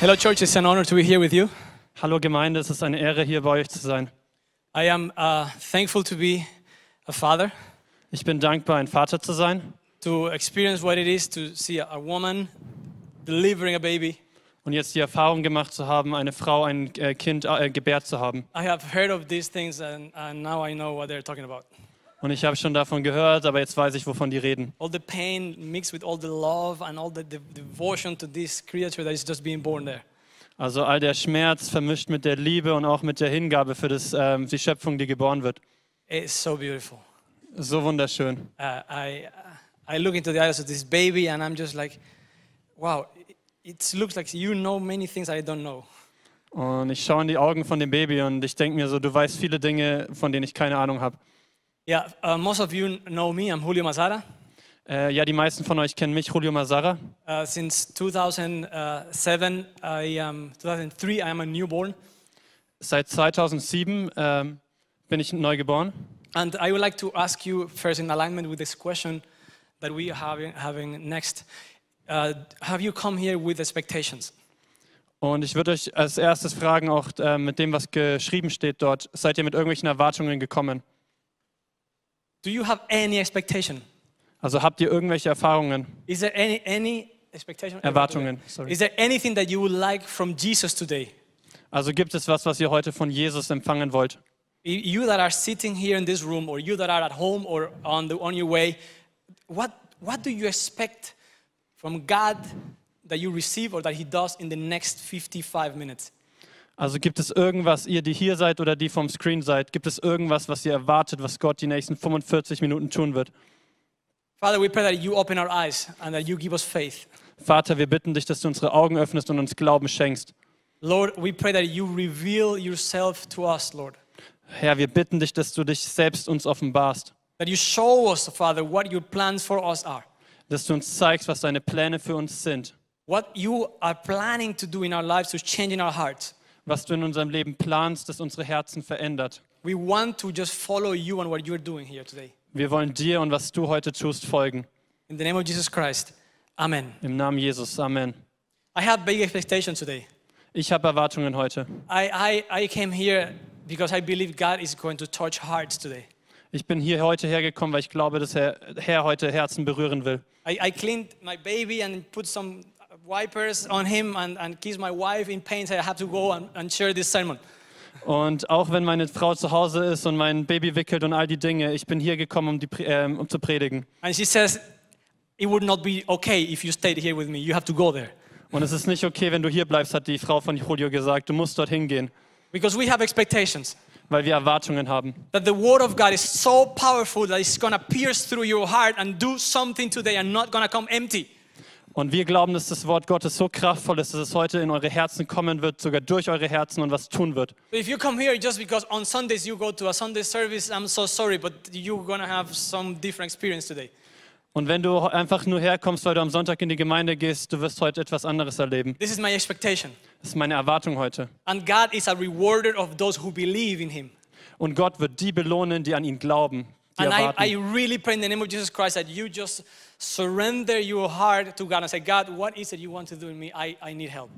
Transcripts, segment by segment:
Hello, church. It's an honor to be here with you. Hallo Gemeinde, es ist eine Ehre, hier bei euch zu sein. I am uh, thankful to be a father, Ich bin dankbar, ein Vater zu sein to experience what it is to see a, woman delivering a baby. und jetzt die Erfahrung gemacht zu haben, eine Frau ein äh, Kind äh, gebärt zu haben. I have heard of these things, and, and now I know what they're talking about. Und ich habe schon davon gehört, aber jetzt weiß ich, wovon die reden. All the pain mixed with all the love and all the, devotion to this creature that is just being born there. Also all der Schmerz vermischt mit der Liebe und auch mit der Hingabe für das, ähm, die Schöpfung, die geboren wird. It's so beautiful. So wunderschön. Uh, I, I look into the eyes of this baby, and I'm just like, wow, it looks like you know many things I don't know. Und ich schaue in die Augen von dem Baby und ich denke mir so, du weißt viele Dinge, von denen ich keine Ahnung habe. Yeah, uh, most of you know me. I'm Julio Mazara. Äh, ja, die meisten von euch kennen mich, Julio Mazara. Uh, since 2007, I am 2003, I am a newborn, Seit 2007 ähm, bin ich neu geboren. and I would like to ask you first, in alignment with this question that we are having, having next. Uh, have you come here with expectations? Und ich würde euch als erstes fragen, auch äh, mit dem, was geschrieben steht dort, seid ihr mit irgendwelchen Erwartungen gekommen? Do you have any expectation? Also habt ihr irgendwelche Erfahrungen, Is there any any expectation? Erwartungen? Sorry. Is there anything that you would like from Jesus today? Also gibt es was, was ihr heute von Jesus empfangen wollt? You that are sitting here in this room, or you that are at home or on the on your way, what what do you expect from God that you receive or that He does in the next 55 minutes? Also gibt es irgendwas, ihr, die hier seid oder die vom Screen seid, gibt es irgendwas, was ihr erwartet, was Gott die nächsten 45 Minuten tun wird? Father, we pray that you open our eyes and that you give us faith. Vater, wir bitten dich, dass du unsere Augen öffnest und uns Glauben schenkst. Lord, we pray that you reveal yourself to us, Lord. Herr, wir bitten dich, dass du dich selbst uns offenbarst, That you show us, Father, what your plans for us are. dass du uns zeigst, was deine Pläne für uns sind, What you are planning to do in our lives to change in our hearts. Was du in unserem Leben planst, das unsere Herzen verändert. We want to just follow you and what you're doing here today. Wir wollen dir und was du heute tust folgen. In the name of Jesus Christ, Amen. Im Namen Jesus. Amen. I have big expectations today. Ich habe Erwartungen heute. I, I, I came here because I believe God is going to touch hearts today. Ich bin hier heute hergekommen, weil ich glaube, dass Herr, Herr heute Herzen berühren will. I, I cleaned my baby and put some wipers on him and, and kissed my wife in pain. So I have to go and, and share this sermon. Und auch wenn meine Frau zu Hause ist und mein Baby wickelt und all die Dinge, ich bin hier gekommen, um, die, ähm, um zu predigen. And she says, It would not be okay if you stayed here with me. You have to go there. Und es ist nicht okay, wenn du hier bleibst, hat die Frau von Julio gesagt. Du musst dorthin gehen, Because we have expectations. weil wir Erwartungen haben. That the word of God is so powerful that it's to pierce through your heart and do something today and not to come empty. Und wir glauben, dass das Wort Gottes so kraftvoll ist, dass es heute in eure Herzen kommen wird, sogar durch eure Herzen und was tun wird. If you come here just because on Sundays you go to a Sunday service, I'm so sorry, but you're to have some different experience today. Und wenn du einfach nur herkommst, weil du am Sonntag in die Gemeinde gehst, du wirst heute etwas anderes erleben. This is my expectation. Das ist meine Erwartung heute. And God is a rewarder of those who believe in Him. Und Gott wird die belohnen, die an ihn glauben, And I. I really pray in the name of Jesus Christ that you just surrender your heart to God and say, God, what is it you want to do in me? I, I need help.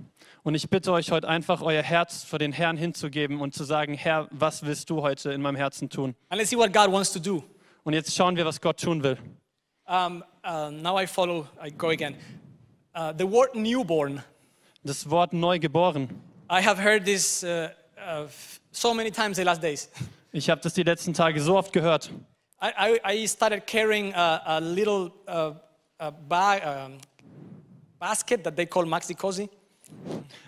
Und ich bitte euch heute einfach, euer Herz vor den Herrn hinzugeben und zu sagen, Herr, was willst du heute in meinem Herzen tun? And let's see what God wants to do. Und jetzt schauen wir, was Gott tun will. Um, uh, now I follow, I go again. Uh, the word newborn, Das Wort neugeboren. I have heard this uh, uh, so many times the last days. Ich habe das die letzten Tage so oft gehört. I, I, I started carrying a, a little uh, a bag, um, basket that they call maxi cozy.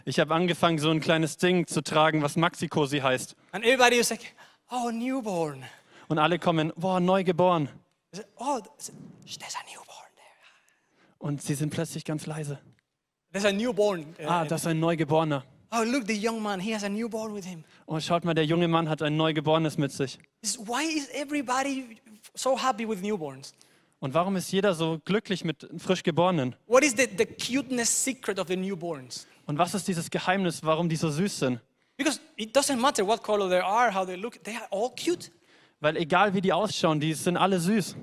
Ich habe angefangen, so ein kleines Ding zu tragen, was Maxi-Cosi heißt. And everybody was like, oh, newborn. Und alle kommen, boah, neugeboren. Said, oh, there's a newborn there. Und sie sind plötzlich ganz leise. There's a newborn. uh, Ah, das ist ein Neugeborener. oh, look, the young man, he has a newborn with him. Oh, schaut mal, der junge Mann hat ein Neugeborenes mit sich. Why is everybody so happy with newborns? Und warum ist jeder so glücklich mit frisch Geborenen? What is the, the cuteness secret of the newborns? Und was ist dieses Geheimnis, warum die so süß sind? Because it doesn't matter what color they are, how they look, they are all cute. Weil egal wie die ausschauen, die sind alle süß.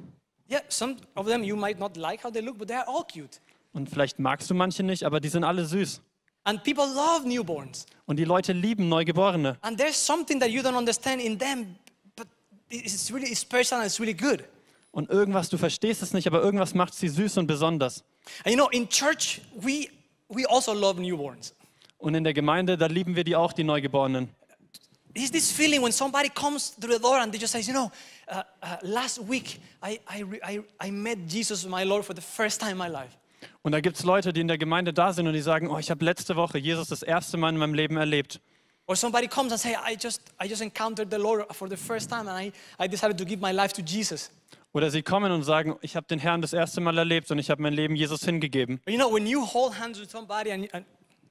Yeah, some of them you might not like how they look, but they are all cute. Und vielleicht magst du manche nicht, aber die sind alle süß. And people love newborns. Und die Leute lieben Neugeborene. And there's something that you don't understand in them, it's really special and it's really good. Und irgendwas, du verstehst es nicht, aber irgendwas macht sie süß und besonders. And you know, in church, we, we also love newborns. Und in der Gemeinde, da lieben wir die auch, die Neugeborenen. It's this feeling when somebody comes through the door and they just says, you know, uh, uh, last week I, I, I, I met Jesus, my Lord, for the first time in my life. Und da gibt es Leute, die in der Gemeinde da sind und die sagen, oh, ich habe letzte Woche Jesus das erste Mal in meinem Leben erlebt. Or somebody comes and say, I just, I just encountered the Lord for the first time and I, I decided to give my life to Jesus. Oder sie kommen und sagen, ich habe den Herrn das erste Mal erlebt und ich habe mein Leben Jesus hingegeben. You know, when you hold hands with somebody and, and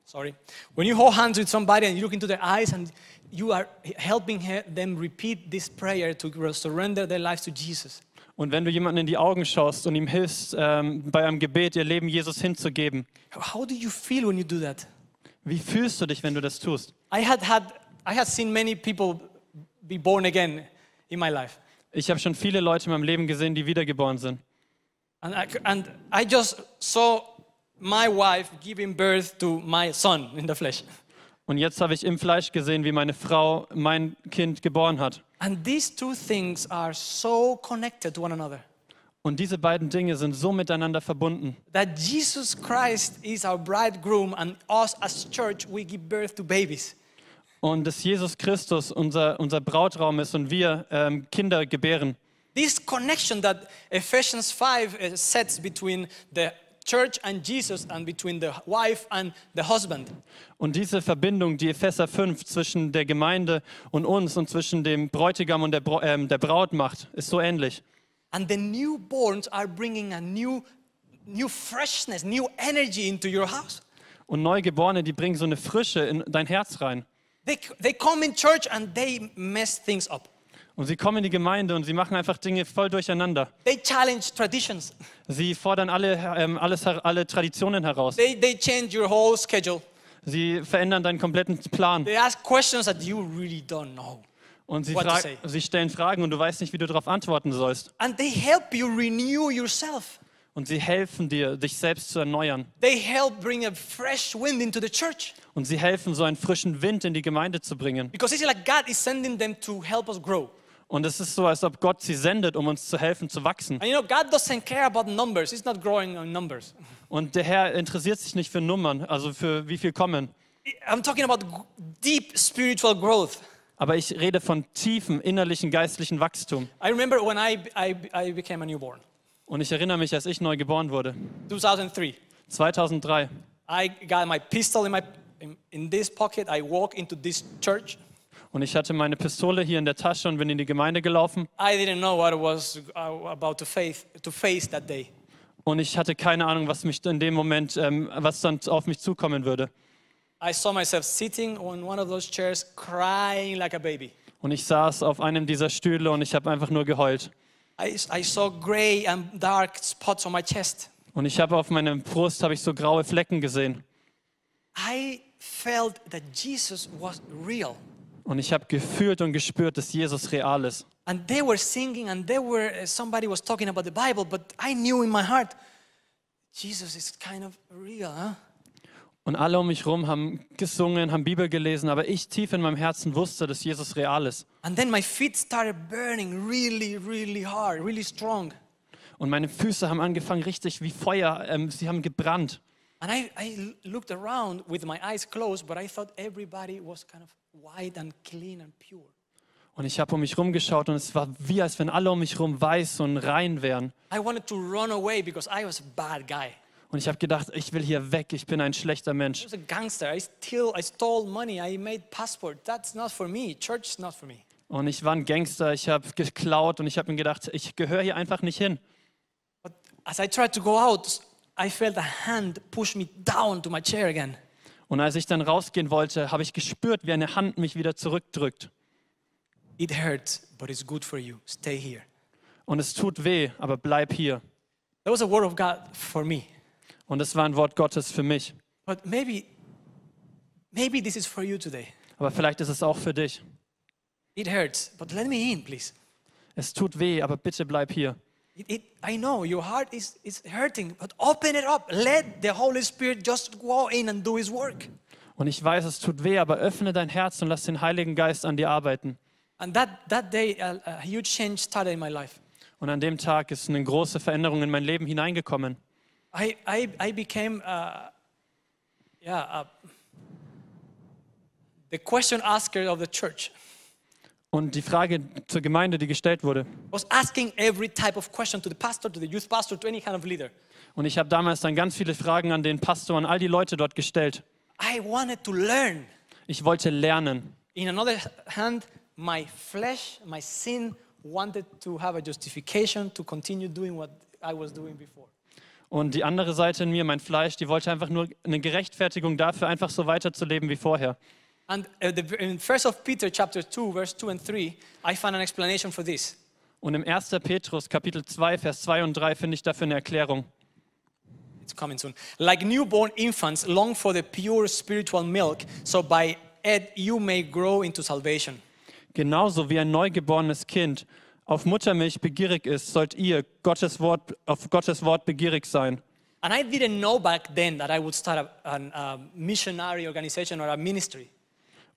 sorry, when you hold hands with somebody and you look into their eyes and you are helping them repeat this prayer to surrender their lives to Jesus. Und wenn du jemanden in die Augen schaust und ihm hilfst, ähm, bei einem Gebet ihr Leben Jesus hinzugeben, How do you feel when you do that? Wie fühlst du dich, wenn du das tust? I had had, I had seen many people be born again in my life. Ich habe schon viele Leute in meinem Leben gesehen, die wiedergeboren sind. And I, and I just saw my wife giving birth to my son in the flesh. Und jetzt habe ich im Fleisch gesehen, wie meine Frau mein Kind geboren hat. And these two things are so connected to one another. Und diese beiden Dinge sind so miteinander verbunden, That Jesus Christ is our bridegroom, and us as church, we give birth to babies. und dass Jesus Christus unser, unser Brautraum ist und wir ähm, Kinder gebären. This connection that Ephesians 5 uh, sets between the church and Jesus and between the wife and the husband. Und diese Verbindung, die Epheser 5 zwischen der Gemeinde und uns und zwischen dem Bräutigam und der, Bra ähm, der Braut macht, ist so ähnlich. And the newborns are bringing a new, new freshness, new energy into your house. Und Neugeborene, die bringen so eine Frische in dein Herz rein. They, they come in church and they mess things up. Und sie kommen in die Gemeinde und sie machen einfach Dinge voll durcheinander. They challenge traditions. Sie fordern alle, ähm, alles, alle Traditionen heraus. They, they change your whole schedule. Sie verändern deinen kompletten Plan. They ask questions that you really don't know. Und sie, sie stellen Fragen und du weißt nicht, wie du darauf antworten sollst. And they help you renew yourself. Und sie helfen dir, dich selbst zu erneuern. They help bring a fresh wind into the church. Und sie helfen, so einen frischen Wind in die Gemeinde zu bringen. Because it's like God is sending them to help us grow. Und es ist so, als ob Gott sie sendet, um uns zu helfen, zu wachsen. And you know, God doesn't care about numbers. He's not growing on numbers. Und der Herr interessiert sich nicht für Nummern, also für wie viel kommen. I'm talking about deep spiritual growth. Aber ich rede von tiefem innerlichen geistlichen Wachstum. I remember when I, I, I became a newborn, Und ich erinnere mich, als ich neu geboren wurde, 2003. 2003. I got my pistol in, my, in, in this pocket. I walk into this church. Und ich hatte meine Pistole hier in der Tasche und bin in die Gemeinde gelaufen. I didn't know what I was uh, about to face, to face that day. Und ich hatte keine Ahnung, was mich in dem Moment, ähm, was dann auf mich zukommen würde. I saw myself sitting on one of those chairs, crying like a baby. Und ich saß auf einem dieser Stühle und ich habe einfach nur geheult. I, I saw gray and dark spots on my chest. Und ich habe auf meiner Brust habe ich so graue Flecken gesehen. I felt that Jesus was real. Und ich habe gefühlt und gespürt, dass Jesus real ist. And they were singing, and they were uh, somebody was talking about the Bible, but I knew in my heart, Jesus is kind of real, huh? Und alle um mich herum haben gesungen, haben Bibel gelesen, aber ich tief in meinem Herzen wusste, dass Jesus real ist. And then my feet started burning really, really hard, really strong. Und meine Füße haben angefangen richtig wie Feuer, ähm, sie haben gebrannt. And I, I looked around with my eyes closed, but I thought everybody was kind of white and clean and pure. Und ich habe um mich herum geschaut und es war wie, als wenn alle um mich herum weiß und rein wären. I wanted to run away because I was a bad guy. Und ich habe gedacht, ich will hier weg, ich bin ein schlechter Mensch. I was a gangster. I, steal, I stole money. I made passport. That's not for me. Church is not for me. Und ich war ein Gangster, ich habe geklaut und ich habe mir gedacht, ich gehöre hier einfach nicht hin. But as I tried to go out, I felt a hand push me down to my chair again. Und als ich dann rausgehen wollte, habe ich gespürt, wie eine Hand mich wieder zurückdrückt. It hurts, but it's good for you. Stay here. Und es tut weh, aber bleib hier. That was a word of God for me. Und es war ein Wort Gottes für mich. But maybe, maybe this is for you today. Aber vielleicht ist es auch für dich. It hurts, but let me in, please. Es tut weh, aber bitte bleib hier. It, it, I know your heart is, is hurting, but open it up. Let the Holy Spirit just go in and do His work. Und ich weiß, es tut weh, aber öffne dein Herz und lass den Heiligen Geist an dir arbeiten. And that, that day, a, a huge change started in my life. Und an dem Tag ist eine große Veränderung in mein Leben hineingekommen. I, I, I became, uh, yeah, uh, the question asker of the church. Und die Frage zur Gemeinde, die gestellt wurde. I was asking every type of question to the pastor, to the youth pastor, to any kind of leader. Und ich habe damals dann ganz viele Fragen an den Pastor und all die Leute dort gestellt. I wanted to learn. Ich wollte lernen. In another hand, my flesh, my sin wanted to have a justification to continue doing what I was doing before. Und die andere Seite in mir, mein Fleisch, die wollte einfach nur eine Gerechtfertigung dafür, einfach so weiterzuleben wie vorher. And uh, in 1 of Peter chapter 2, verse 2 and 3, I found an explanation for this. Und im 1. Petrus Kapitel 2, Vers 2 und 3 finde ich dafür eine Erklärung. It's coming soon. Like newborn infants, long for the pure spiritual milk, so by it you may grow into salvation. Genauso wie ein neugeborenes Kind auf Muttermilch begierig ist, sollt ihr Gottes Wort, auf Gottes Wort begierig sein. And I didn't know back then that I would start a, an- a missionary organization or a ministry.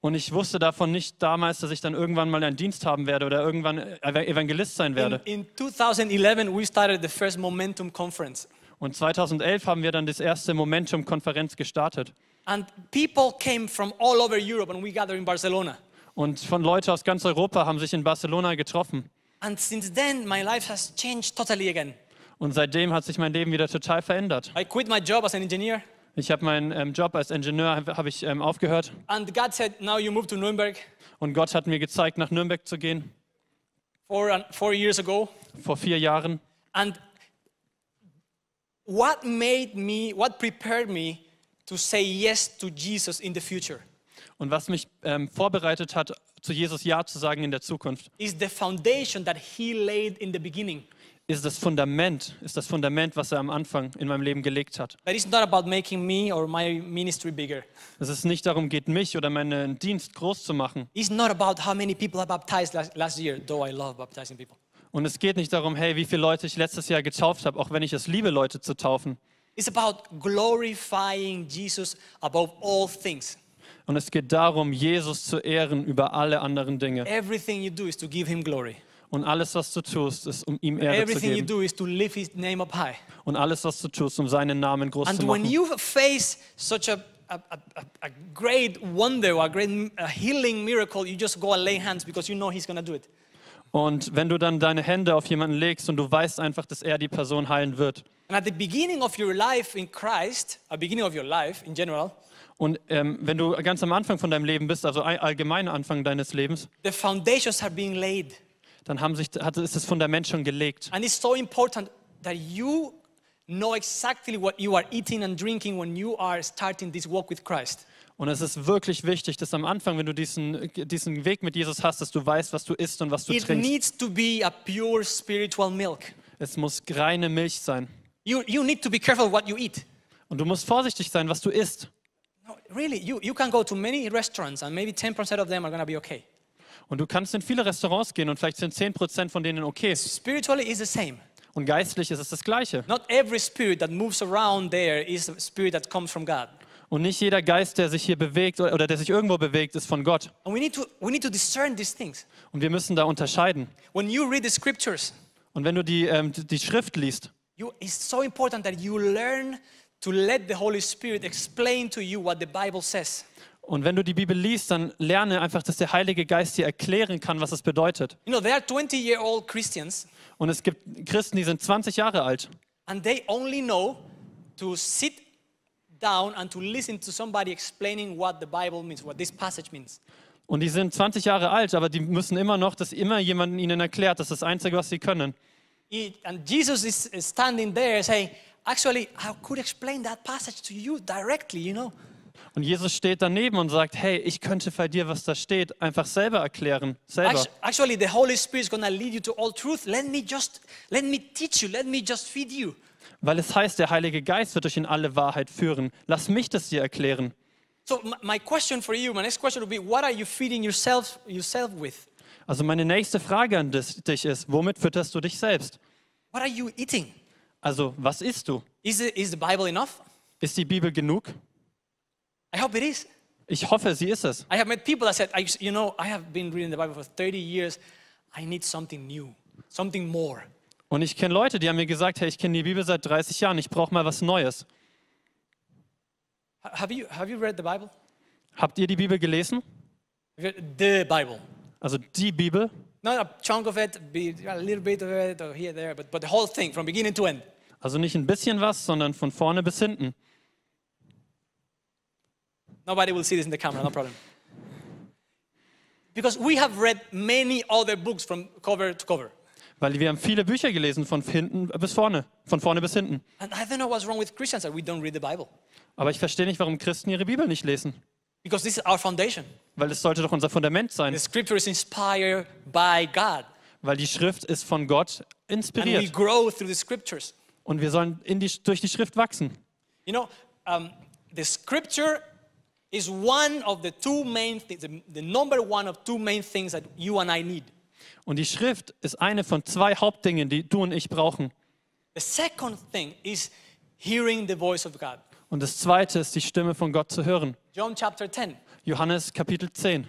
Und ich wusste davon nicht damals, dass ich dann irgendwann mal einen Dienst haben werde oder irgendwann Ev- Evangelist sein In, werde. in 2011, we started the first Momentum Conference. Und 2011 haben wir dann das erste Momentum-Konferenz gestartet. And people came from all over Europe and we gathered in Barcelona. Und von Leute aus ganz Europa haben sich in Barcelona getroffen. And since then, my life has changed totally again. Und seitdem hat sich mein Leben wieder total verändert. I quit my job as an engineer, Ich habe meinen ähm, Job als Ingenieur habe ich ähm, aufgehört and God said, Now you move to Nuremberg. und Gott hat mir gezeigt, nach Nürnberg zu gehen Four, four years ago. vor vier Jahren. And what made me, what prepared me to say yes to Jesus in the future Und was mich ähm, vorbereitet hat, zu Jesus Ja zu sagen in der Zukunft, is the foundation that He laid in the beginning. ist das Fundament, ist das Fundament, was er am Anfang in meinem Leben gelegt hat. That is not about making me or my ministry bigger. Dass es nicht darum geht, mich oder meinen Dienst groß zu machen. It's not about how many people I baptized last, last year, though I love baptizing people. Und es geht nicht darum, hey, wie viele Leute ich letztes Jahr getauft habe, auch wenn ich es liebe, Leute zu taufen. It's about glorifying Jesus above all things. Und es geht darum, Jesus zu ehren über alle anderen Dinge. Everything you do is to give him glory. Und alles, was du tust, ist, um ihm Ehre zu Everything you geben. do is to lift his name up high. Und alles, was du tust, um seinen Namen groß zu And when machen. you face such a, a, a, a- a great wonder, a great a healing miracle, you just go and lay hands because you know he's going to do it. Und wenn du dann deine Hände auf jemanden legst und du weißt einfach, dass er die Person heilen wird. And at the beginning of your life in Christ, at the beginning of your life in general, Und ähm, wenn du ganz am Anfang von deinem Leben bist, also all- allgemein Anfang deines Lebens, the foundations are being laid. dann haben sich, hat, ist das Fundament schon gelegt. And it's so important that you know exactly what you are eating and drinking when you are starting this walk with Christ. Und es ist wirklich wichtig, dass am Anfang, wenn du diesen, diesen Weg mit Jesus hast, dass du weißt, was du isst und was du It trinkst. needs to be a pure spiritual milk. Es muss reine Milch sein. You, you need to be careful what you eat. Und du musst vorsichtig sein, was du isst. No, really, you, you can go to many restaurants and maybe 10% of them are going to be okay. Und du kannst in viele Restaurants gehen und vielleicht sind 10% von denen okay. Spiritually, it's the same. Und geistlich ist es das Gleiche. Not every spirit that moves around there is a spirit that comes from God. Und nicht jeder Geist, der sich hier bewegt oder der sich irgendwo bewegt, ist von Gott. And we need to, we need to discern these things. Und wir müssen da unterscheiden. When you read the scriptures, Und wenn du die, ähm, die Schrift liest, you, it's so important that you learn to let the Holy Spirit explain to you what the Bible says. und wenn du die Bibel liest, dann lerne einfach, dass der Heilige Geist dir erklären kann, was es bedeutet. You know, there are 20 year old Christians Und es gibt Christen, die sind 20 Jahre alt. and they only know to sit down and to listen to somebody explaining what the Bible means, what this passage means. Und die sind 20 Jahre alt, aber die müssen immer noch, dass immer jemand ihnen erklärt. Das ist das Einzige, was sie können. It- and Jesus is is standing there saying, Actually, I could explain that passage to you directly, you know. Und Jesus steht daneben und sagt, hey, ich könnte bei dir, was da steht, einfach selber erklären. Selber. Actu- Actually, the Holy Spirit is going to lead you to all truth. Let me just, let me teach you, let me just feed you. Weil es heißt, der Heilige Geist wird euch in alle Wahrheit führen. Lass mich das dir erklären. So, my, question for you, my next question would be, what are you feeding yourself, yourself with? Also meine nächste Frage an dich ist, womit fütterst du dich selbst? What are you eating? Also, was isst du? Is, it, is the Bible enough? Ist die Bibel genug? I hope it is. Ich hoffe, sie ist es. I have met people that said, I, you know, I have been reading the Bible for 30 years. I need something new, something more. Und ich kenne Leute, die haben mir gesagt, hey, ich kenne die Bibel seit 30 Jahren, ich brauche mal was Neues. Ha- Have you, have you read the Bible? Habt ihr die Bibel gelesen? The Bible. Also die Bibel? Not a chunk of it, a little bit of it, or here, there, but, but the whole thing from beginning to end. Also nicht ein bisschen was, sondern von vorne bis hinten. Nobody will see this in the camera, no problem. Because we have read many other books from cover to cover. Weil wir haben viele Bücher gelesen, von hinten bis vorne, von vorne bis hinten. And I don't know what's wrong with Christians that we don't read the Bible. Aber ich verstehe nicht, warum Christen ihre Bibel nicht lesen. Because this is our foundation. Weil es sollte doch unser Fundament sein. The scripture is inspired by God. Weil die Schrift ist von Gott And we inspiriert. grow through the scriptures. Und wir sollen die, durch die Schrift wachsen. You know, um, the scripture is one of the two main things, the, the number one of two main things that you and I need. Und die Schrift ist eine von zwei Hauptdingen, die du und ich brauchen. The second thing is hearing the voice of God. Und das zweite ist, die Stimme von Gott zu hören. John chapter 10 Johannes Kapitel 10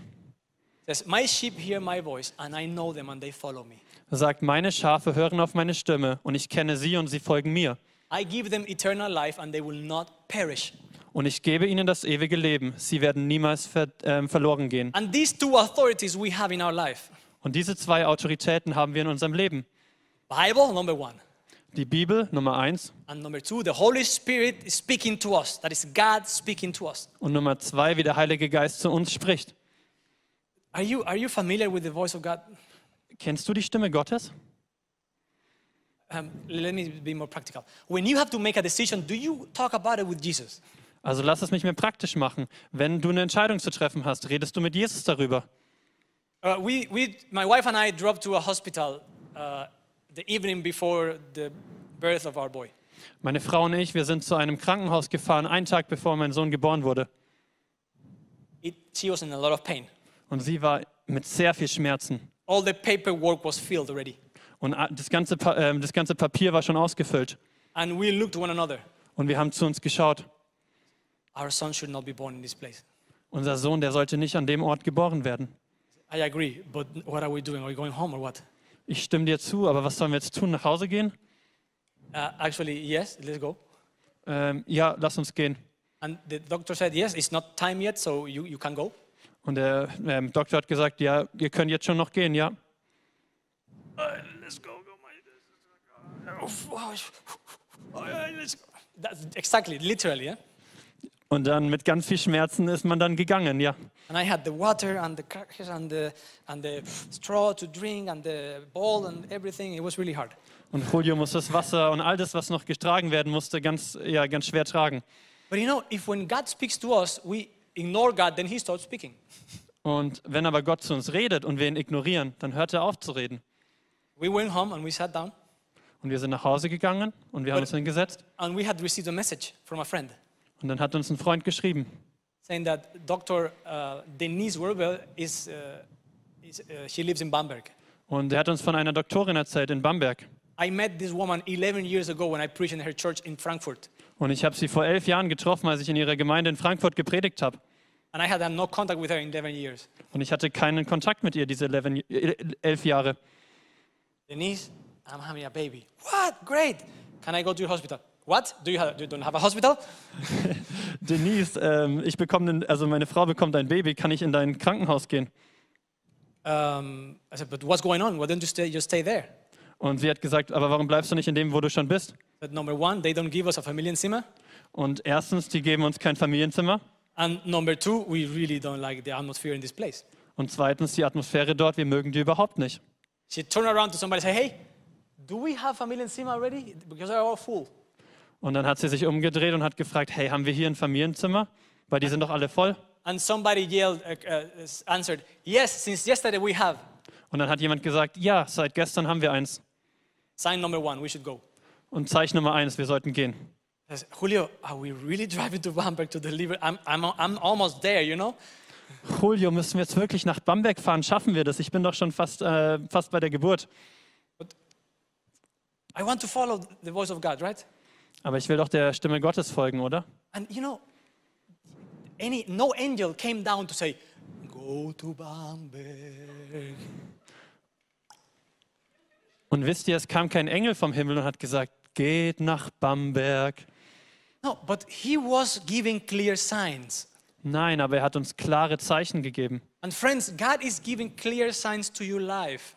says, My sheep hear my voice, and I know them, and they follow me. Er sagt, meine Schafe hören auf meine Stimme und ich kenne sie und sie folgen mir. I give them eternal life, and they will not perish. Und ich gebe ihnen das ewige Leben. Sie werden niemals ver ähm, verloren gehen. And these two authorities we have in our life Und diese zwei Autoritäten haben wir in unserem Leben. Bible, number one. Die Bibel, Nummer eins. And number two, the Holy Spirit is speaking to us. That is God speaking to us. Und Nummer zwei, wie der Heilige Geist zu uns spricht. Are you, are you familiar with the voice of God? Kennst du die Stimme Gottes? Um, let me be more practical. When you have to make a decision, do you talk about it with Jesus? Also lass es mich mehr praktisch machen. Wenn du eine Entscheidung zu treffen hast, redest du mit Jesus darüber. Uh, we, we, my wife and I drove to a hospital uh, the evening before the birth of our boy. Meine Frau und ich, wir sind zu einem Krankenhaus gefahren, einen Tag bevor mein Sohn geboren wurde. It, she was in a lot of pain. Und sie war mit sehr viel Schmerzen. All the paperwork was filled already. Und das ganze, ähm, das ganze Papier war schon ausgefüllt. And we looked one another. Und wir haben zu uns geschaut. Our son should not be born in this place. Unser Sohn, der sollte nicht an dem Ort geboren werden. I agree, but what are we doing? Are we going home or what? Ich stimme dir zu, aber was sollen wir jetzt tun? Nach Hause gehen? Uh, actually, yes, let's go. Ähm, ja, lass uns gehen. And the doctor said, yes, it's not time yet, so you, you can go. Und der ähm, Doktor hat gesagt, ja, ihr könnt jetzt schon noch gehen, ja. let's go, go, Let's go. That's exactly, literally, yeah? Und dann mit ganz viel Schmerzen ist man dann gegangen, ja. And I had the water and the crackers and the, and the straw to drink and the bowl and everything. It was really hard. Und Julio muss das Wasser und all das, was noch getragen werden musste, ganz, ja, ganz schwer tragen. But you know, if when God speaks to us, we ignore God, then He starts speaking. Und wenn aber Gott zu uns redet und wir ihn ignorieren, dann hört er auf zu reden. We went home and we sat down Und wir sind nach Hause gegangen und wir haben uns hingesetzt. and we had received a message from a friend Und dann hat uns ein Freund geschrieben. saying that Dr. Uh, Denise Werbel is, uh, is uh, she lives in Bamberg. Und er hat uns von einer Doktorin erzählt in Bamberg. I met this woman 11 years ago when I preached in her church in Frankfurt. Und ich habe sie vor elf Jahren getroffen, als ich in ihrer Gemeinde in Frankfurt gepredigt habe. No contact with her in 11 years. Und ich hatte keinen Kontakt mit ihr diese 11, äh, elf Jahre. Denise, I'm having a baby. What? Great. Can I go to your hospital? What? Do you, have, you don't have a hospital? Denise, ähm, ich bekomme, einen- also meine Frau bekommt ein Baby, kann ich in dein Krankenhaus gehen? Um, I said, but what's going on? Why don't you stay, just stay there? Und sie hat gesagt, aber warum bleibst du nicht in dem, wo du schon bist? But number one, they don't give us a Familienzimmer. Und erstens, die geben uns kein Familienzimmer. And number two, we really don't like the atmosphere in this place. Und zweitens, die Atmosphäre dort, wir mögen die überhaupt nicht. She turned around to somebody and said, hey, do we have Familienzimmer already? Because they're all full. Und dann hat sie sich umgedreht und hat gefragt, hey, haben wir hier ein Familienzimmer? Weil die sind doch alle voll. And somebody yelled, uh, uh, answered, yes, since yesterday we have. Und dann hat jemand gesagt, ja, seit gestern haben wir eins. Sign number one, we should go. Und Zeichen Nummer eins, wir sollten gehen. Said, Julio, are we really driving to Bamberg to deliver? I'm, I'm, I'm almost there, you know? Julio, müssen wir jetzt wirklich nach Bamberg fahren? Schaffen wir das? Ich bin doch schon fast, äh, fast bei der Geburt. I want to follow the voice of God, right? Aber ich will doch der Stimme Gottes folgen, oder? And you know, any no angel came down to say, "Go to Bamberg." Und wisst ihr, es kam kein Engel vom Himmel und hat gesagt, geht nach Bamberg. No, but he was giving clear signs. Nein, aber er hat uns klare Zeichen gegeben. And friends, God is giving clear signs to your life.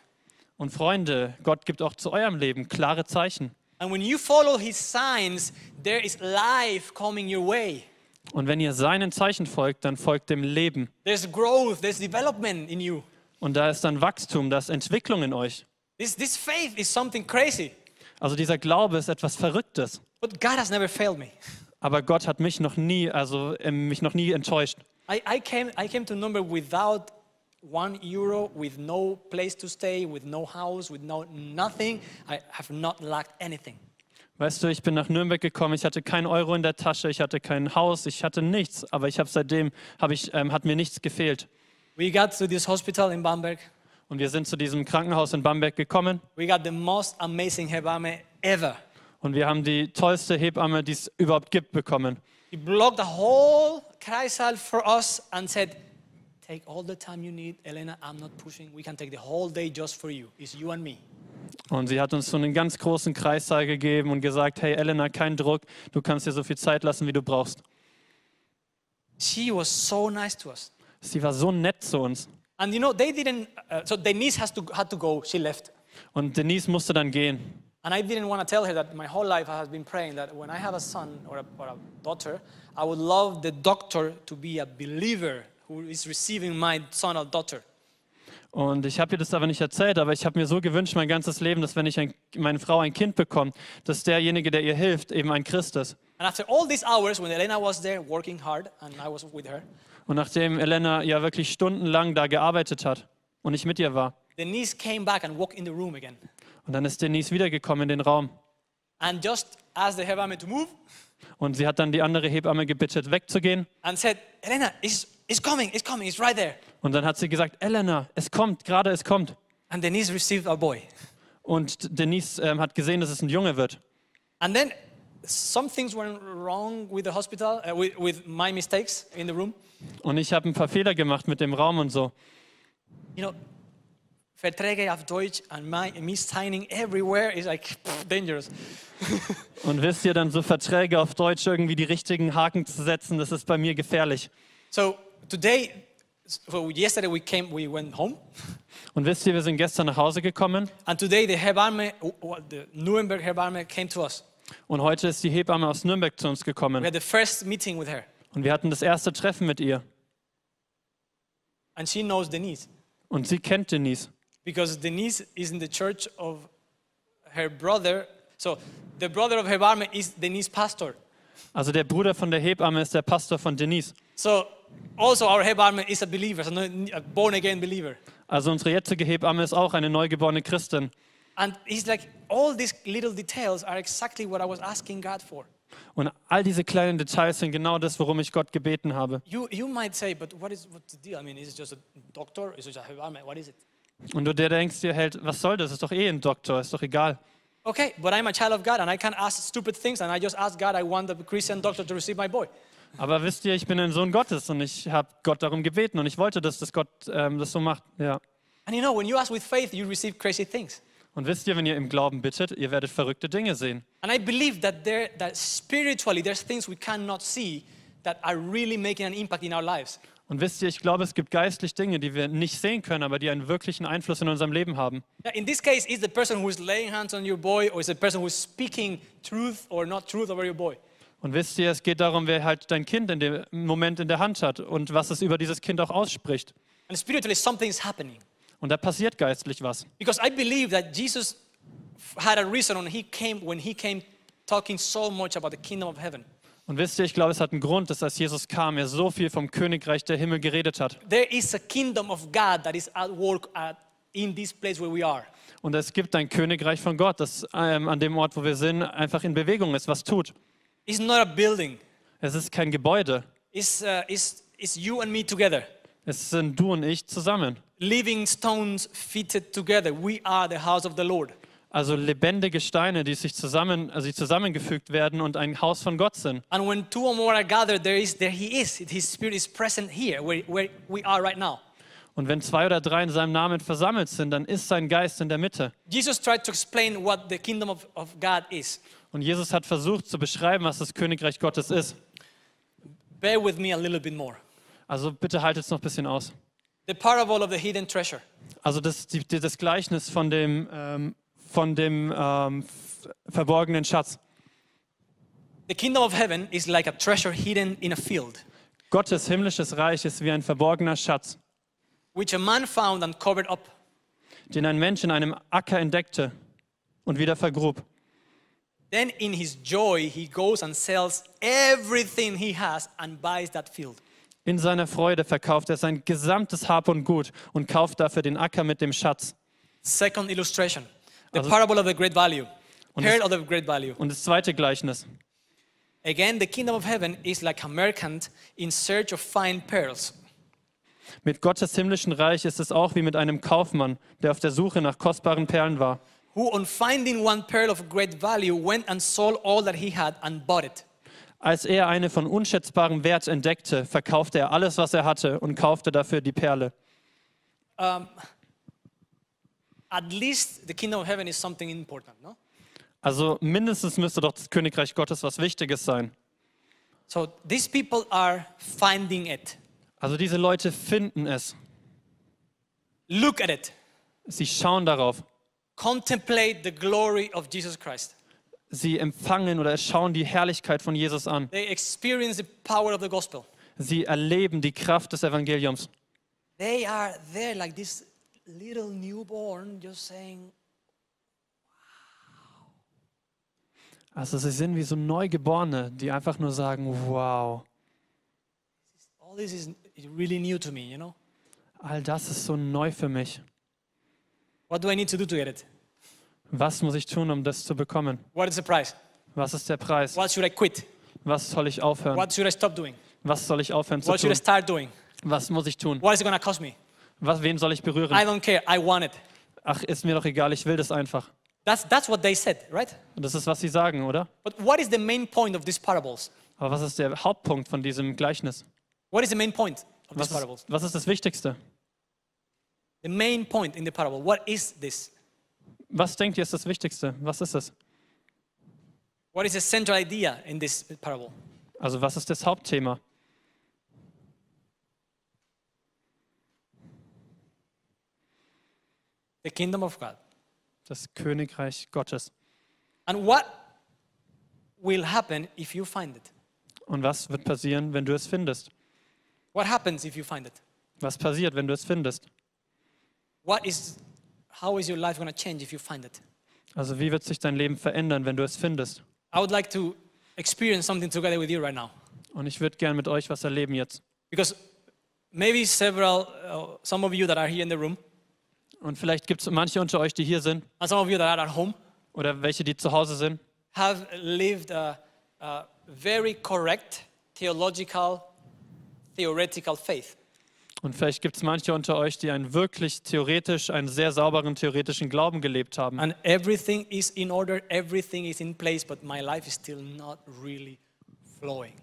Und Freunde, Gott gibt auch zu eurem Leben klare Zeichen. And when you follow his signs, there is life coming your way. Und wenn ihr seinen Zeichen folgt, dann folgt dem Leben. There's growth, there's development in you. Und da ist dann Wachstum, da ist Entwicklung in euch. This, this faith is something crazy. Also dieser Glaube ist etwas Verrücktes. But God has never failed me. Aber Gott hat mich noch nie, also äh, mich noch nie enttäuscht. I, I, came, I came to Nuremberg without one euro, with no place to stay, with no house, with no nothing. I have not lacked anything. Weißt du, ich bin nach Nürnberg gekommen, ich hatte keinen Euro in der Tasche, ich hatte kein Haus, ich hatte nichts, aber ich habe seitdem, hab ich, ähm, hat mir nichts gefehlt. We got to this hospital in Bamberg. Und wir sind zu diesem Krankenhaus in Bamberg gekommen We got the most amazing Hebamme ever. Und wir haben die tollste Hebamme, die es überhaupt gibt, bekommen. He blocked the whole Kreissaal for us and said, Take all the time you need. Elena, I'm not pushing. We can take the whole day just for you. It's you and me. Und sie hat uns so einen ganz großen Kreissaal gegeben und gesagt, hey Elena, kein Druck, du kannst dir so viel Zeit lassen, wie du brauchst. She was so nice to us. Sie war so nett zu uns. And you know, they didn't, uh, so Denise has to, had to go. She left. Und Denise musste dann gehen. And I didn't want to tell her that my whole life I have been praying that when I have a son or a, or a daughter, I would love the doctor to be a believer who is receiving my son or daughter. Und ich habe ihr das aber nicht erzählt, aber ich habe mir so gewünscht mein ganzes Leben, dass wenn ich ein, meine Frau ein Kind bekomme, dass derjenige, der ihr hilft, eben ein Christ ist. And after all these hours, when Elena was there working hard and I was with her, Und nachdem Elena ja wirklich stundenlang da gearbeitet hat und ich mit ihr war, Denise came back and walked in the room again. Und dann ist Denise wiedergekommen in den Raum And just asked the Hebamme to move und sie hat dann die andere Hebamme gebittet, wegzugehen. and said, Elena, it's, it's coming, it's coming, it's right there. Und dann hat sie gesagt, Elena, es kommt, gerade es kommt. And Denise received our boy. Und Denise ähm, hat gesehen, dass es ein Junge wird. And then some things went wrong with the hospital, uh, with, with my mistakes in the room. Und ich habe ein paar Fehler gemacht mit dem Raum und so. You know, Verträge auf Deutsch and my, me signing everywhere is like pff, dangerous. Und wisst ihr, dann so Verträge auf Deutsch irgendwie die richtigen Haken zu setzen, das ist bei mir gefährlich. So today, so yesterday we came, we went home. Und wisst ihr, wir sind gestern nach Hause gekommen And today the Hebamme, the Nuremberg Hebamme came to us. und heute ist die Hebamme aus Nürnberg zu uns We gekommen. had the first meeting with her. Und wir hatten das erste Treffen mit ihr. And she knows Denise Und sie kennt Denise. Because Denise is in the church of her brother. So the brother of Hebamme is Denise's pastor. Also der Bruder von der Hebamme ist der Pastor von Denise. So also our Hebamme is a believer, so a born again believer. Also unsere jetzige Hebamme ist auch eine neugeborene Christin. And he's like, all these little details are exactly what I was asking God for. Und all diese kleinen Details sind genau das, worum ich Gott gebeten habe. You, you might say, but what is what's the deal? I mean, is it just a doctor? Is it just a Hebamme? What is it? Und du der denkst dir halt, was soll das? Ist doch eh ein Doktor, ist doch egal. Okay, but I'm a child of God and I can't ask stupid things. And I just asked God, I want the Christian doctor to receive my boy. Aber wisst ihr, ich bin ein Sohn Gottes und ich habe Gott darum gebeten und ich wollte, dass das Gott ähm, das so macht. Ja. And you know, when you ask with faith, you receive crazy things. Und wisst ihr, wenn ihr im Glauben bittet, ihr werdet verrückte Dinge sehen. And I believe that there, that spiritually, there's things we cannot see that are really making an impact in our lives. Und wisst ihr, ich glaube, es gibt geistlich Dinge, die wir nicht sehen können, aber die einen wirklichen Einfluss in unserem Leben haben. In this case, is the person who is laying hands on your boy, or is the person who is speaking truth or not truth over your boy? Und wisst ihr, es geht darum, wer halt dein Kind in dem Moment in der Hand hat und was es über dieses Kind auch ausspricht. And spiritually, something is happening. Und da passiert geistlich was. Because I believe that Jesus had a reason when he came, when he came talking so much about the kingdom of heaven. Und wisst ihr, ich glaube, es hat einen Grund, dass als Jesus kam, er so viel vom Königreich der Himmel geredet hat. There is a kingdom of God that is at work at, in this place where we are. Und es gibt ein Königreich von Gott, das ähm, an dem Ort, wo wir sind, einfach in Bewegung ist, was tut. It's not a building. Es ist kein Gebäude. It's, uh, it's, it's you and me together. Es sind du und ich zusammen. Living stones fitted together. We are the house of the Lord. Also lebendige Steine, die sich zusammen, also die zusammengefügt werden und ein Haus von Gott sind. And when two or more are gathered, there is there he is. His spirit is present here, where, where we are right now. Und wenn zwei oder drei in seinem Namen versammelt sind, dann ist sein Geist in der Mitte. Jesus tried to explain what the kingdom of, of God is. Und Jesus hat versucht zu beschreiben, was das Königreich Gottes ist. Bear with me a little bit more. Also bitte haltet es noch ein bisschen aus. The parable of the hidden treasure. Also das, die, die- das Gleichnis von dem, ähm, von dem ähm, verborgenen Schatz. The kingdom of heaven is like a treasure hidden in a field, Gottes himmlisches Reich ist wie ein verborgener Schatz, which a man found and covered up. den ein Mensch in einem Acker entdeckte und wieder vergrub. Then in his joy, he goes and sells everything he has and buys that field. In seiner Freude verkauft er sein gesamtes Hab und Gut und kauft dafür den Acker mit dem Schatz. Second illustration, the Also- parable of the great value. Und das- of the great value. Und das zweite Gleichnis. Again, the kingdom of heaven is like a merchant in search of fine pearls. Mit Gottes himmlischen Reich ist es auch wie mit einem Kaufmann, der auf der Suche nach kostbaren Perlen war. who, on finding one pearl of great value, went and sold all that he had and bought it. Als er eine von unschätzbarem Wert entdeckte, verkaufte er alles, was er hatte und kaufte dafür die Perle. At least the kingdom of heaven is something important, no? Also mindestens müsste doch das Königreich Gottes was Wichtiges sein. So these people are finding it. Also diese Leute finden es. Look at it. Sie schauen darauf. Contemplate the glory of Jesus Christ. Sie empfangen oder schauen die Herrlichkeit von Jesus an. They experience the power of the gospel. Sie erleben die Kraft des Evangeliums. They are there like this little newborn just saying, Also sie sind wie so Neugeborene, die einfach nur sagen, wow, all this is really new to me, you know? all das ist so neu für mich. What do I need to do to get it? Was muss ich tun, um das zu bekommen? What is the price? Was ist der Preis? What should I quit? Was soll ich aufhören? What should I stop doing? Was soll ich aufhören zu What should I tun? start doing? Was muss ich tun? What is it going to cost me? Was, wen soll ich I berühren? don't care. I want it. Ach, ist mir doch egal, ich will das einfach. That's, that's what they said, right? Und das ist, was sie sagen, oder? But what is the main point of these parables? Aber was ist der Hauptpunkt von diesem Gleichnis? What is the main point of Was these parables? ist, was ist das Wichtigste? The main point in the parable. What is this? Was denkt ihr ist das Wichtigste? Was ist es? What is the central idea in this parable? Also was ist das Hauptthema? The kingdom of God. Das Königreich Gottes. And what will happen if you find it? Und was wird passieren, wenn du es findest? What happens if you find it? Was passiert, wenn du es findest? What is, how is your life going to change if you find it? Also wie wird sich dein Leben verändern, wenn du es findest? I would like to experience something together with you right now. Und ich würde gern mit euch was erleben jetzt. Because maybe several, uh, some of you that are here in the room, Und vielleicht gibt es manche unter euch, die hier sind and some of you that are at home, oder welche, die zu Hause sind, have lived a, a very correct theological, theoretical faith. Und vielleicht gibt es manche unter euch, die einen wirklich theoretisch, einen sehr sauberen theoretischen Glauben gelebt haben. And everything is in order, everything is in place, but my life is still not really flowing.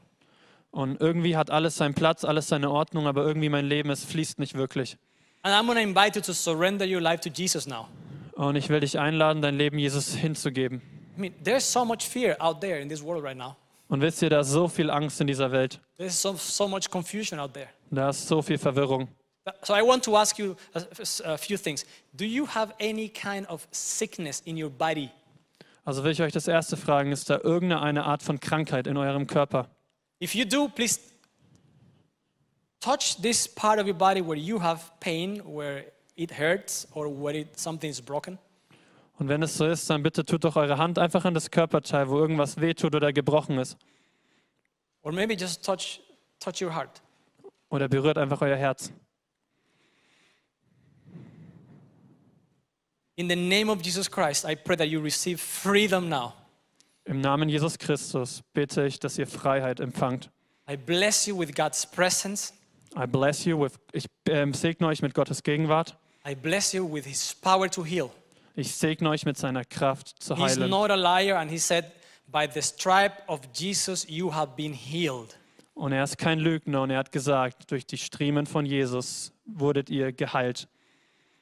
Und irgendwie hat alles seinen Platz, alles seine Ordnung, aber irgendwie mein Leben, es fließt nicht wirklich. And I'm going to invite you to surrender your life to Jesus now. Und ich will dich einladen, dein Leben Jesus hinzugeben. I mean, there's so much fear out there in this world right now. Und wisst ihr, da ist so viel Angst in dieser Welt. There's so, so much confusion out there. Da ist so viel Verwirrung. So I want to ask you a, a few things. Do you have any kind of sickness in your body? Also will ich euch das erste fragen, ist da irgendeine Art von Krankheit in eurem Körper? If you do, please touch this part of your body where you have pain, where it hurts, or where it, something is broken. Und wenn es so ist, dann bitte tut doch eure Hand einfach an das Körperteil, wo irgendwas wehtut oder gebrochen ist. Or maybe just touch, touch your heart. Oder berührt einfach euer Herz. In the name of Jesus Christ, I pray that you receive freedom now. Im Namen Jesus Christus bitte ich, dass ihr Freiheit empfangt. I bless you with God's presence. I bless you with, ich ähm, segne euch mit Gottes Gegenwart. I bless you with His power to heal. Ich segne euch mit seiner Kraft zu He's heilen. not a liar, and he said, By the stripe of Jesus, you have been healed. Und er ist kein Lügner und er hat gesagt, durch die Striemen von Jesus wurdet ihr geheilt.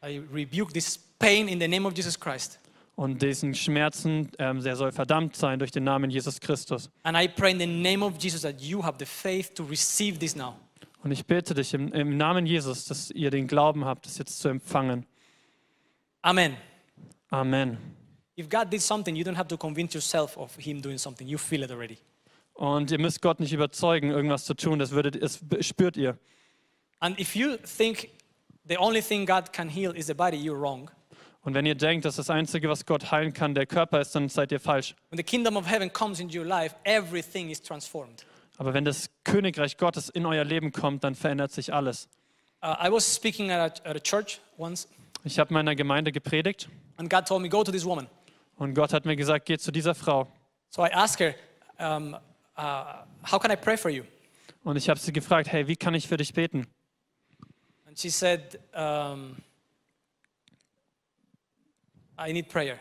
I rebuke this pain in the name of Jesus Christ. Und diesen Schmerzen, ähm, der soll verdammt sein durch den Namen Jesus Christus. And I pray in the name of Jesus that you have the faith to receive this now. Und ich bitte dich im, im Namen Jesus, dass ihr den Glauben habt, das jetzt zu empfangen. Amen. Amen. If God did something, you don't have to convince yourself of Him doing something. You feel it already. Und ihr müsst Gott nicht überzeugen, irgendwas zu tun, das, würdet, das spürt ihr. And if you think the only thing God can heal is the body, you're wrong. Und wenn ihr denkt, dass das Einzige, was Gott heilen kann, der Körper ist, dann seid ihr falsch. When the kingdom of heaven comes into your life, everything is transformed. Aber wenn das Königreich Gottes in euer Leben kommt, dann verändert sich alles. Uh, I was speaking at a, at a church once, Ich habe meiner Gemeinde gepredigt and God told me, Go to this woman. und Gott hat mir gesagt, geh zu dieser Frau. So I asked her, um, uh, How can I pray for you? Und ich habe sie gefragt, hey, wie kann ich für dich beten? And she said, um, I need prayer.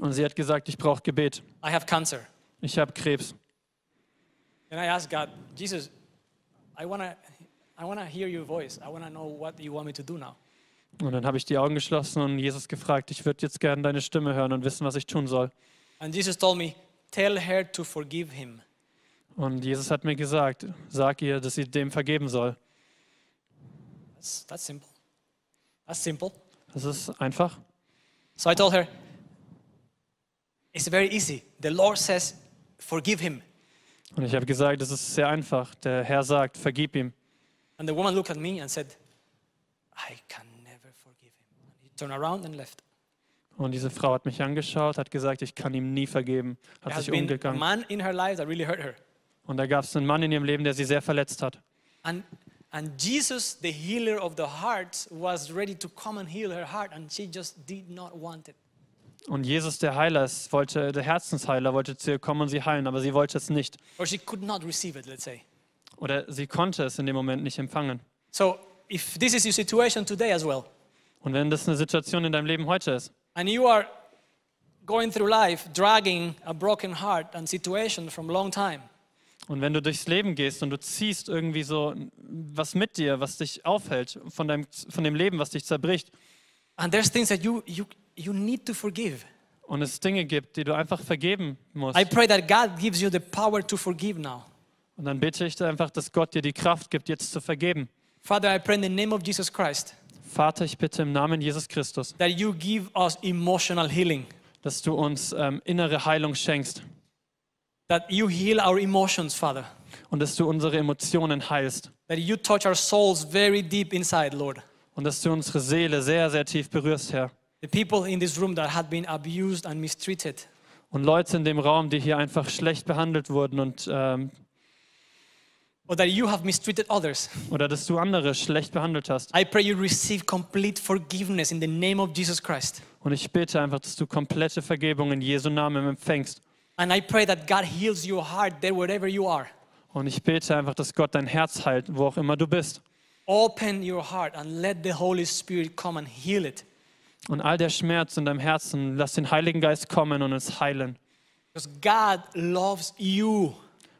Und sie hat gesagt, ich brauche Gebet. I have cancer. Ich habe Krebs. And I asked God, Jesus, I want to I wanna hear your voice. I want to know what you want me to do now. Und dann habe ich die Augen geschlossen und Jesus gefragt, ich würde jetzt gerne deine Stimme hören und wissen, was ich tun soll. And Jesus told me, Tell her to forgive him. Und Jesus hat mir gesagt, sag ihr, dass sie dem vergeben soll. That's, that's simple. That's simple. Das ist einfach. So I told her, It's very easy. The Lord says, Forgive him. Und ich habe gesagt, das ist sehr einfach. Der Herr sagt, vergib ihm. And the woman looked at me and said, I can never forgive him. And he turned around and left. Und diese Frau hat mich angeschaut, hat gesagt, ich kann ihm nie vergeben, There hat has sich been a umgegangen. man in her life that really hurt her. Und da gab es einen Mann in ihrem Leben, der sie sehr verletzt hat. And, and Jesus, the healer of the hearts, was ready to come and heal her heart, and she just did not want it. Und Jesus, der Heiler, ist, wollte, der Herzensheiler, wollte zu ihr kommen und sie heilen, aber sie wollte es nicht. Or she could not receive it, let's say. Oder sie konnte es in dem Moment nicht empfangen. So if this is your situation today as well, Und wenn das eine Situation in deinem Leben heute ist and you are going through life dragging a broken heart and situation from long time, und wenn du durchs Leben gehst und du ziehst irgendwie so was mit dir, was dich aufhält von, deinem, von dem Leben, was dich zerbricht, and there's things that you, you, you need to forgive, und es Dinge gibt, die du einfach vergeben musst, I pray that God gives you the power to forgive now. und dann bitte ich einfach, dass Gott dir die Kraft gibt, jetzt zu vergeben. Father, I pray in the name of Jesus Christ Vater, ich bitte im Namen Jesus Christus, that you give us emotional healing, dass du uns ähm, innere Heilung schenkst that you heal our emotions, Father, und dass du unsere Emotionen heilst that you touch our souls very deep inside, Lord. und dass du unsere Seele sehr, sehr tief berührst, Herr. The people in this room that had been abused and mistreated, Und Leute in dem Raum, die hier einfach schlecht behandelt wurden und ähm, or that you have mistreated others. oder dass du andere schlecht behandelt hast. I pray you receive complete forgiveness in the name of Jesus Christ. Und ich bete einfach, dass du komplette Vergebung in Jesu Namen empfängst. And I pray that God heals your heart there wherever you are. Und ich bete einfach, dass Gott dein Herz heilt, wo auch immer du bist. Open your heart and let the Holy Spirit come and heal it. Und all der Schmerz in deinem Herzen, lass den Heiligen Geist kommen und es heilen, Because God loves you.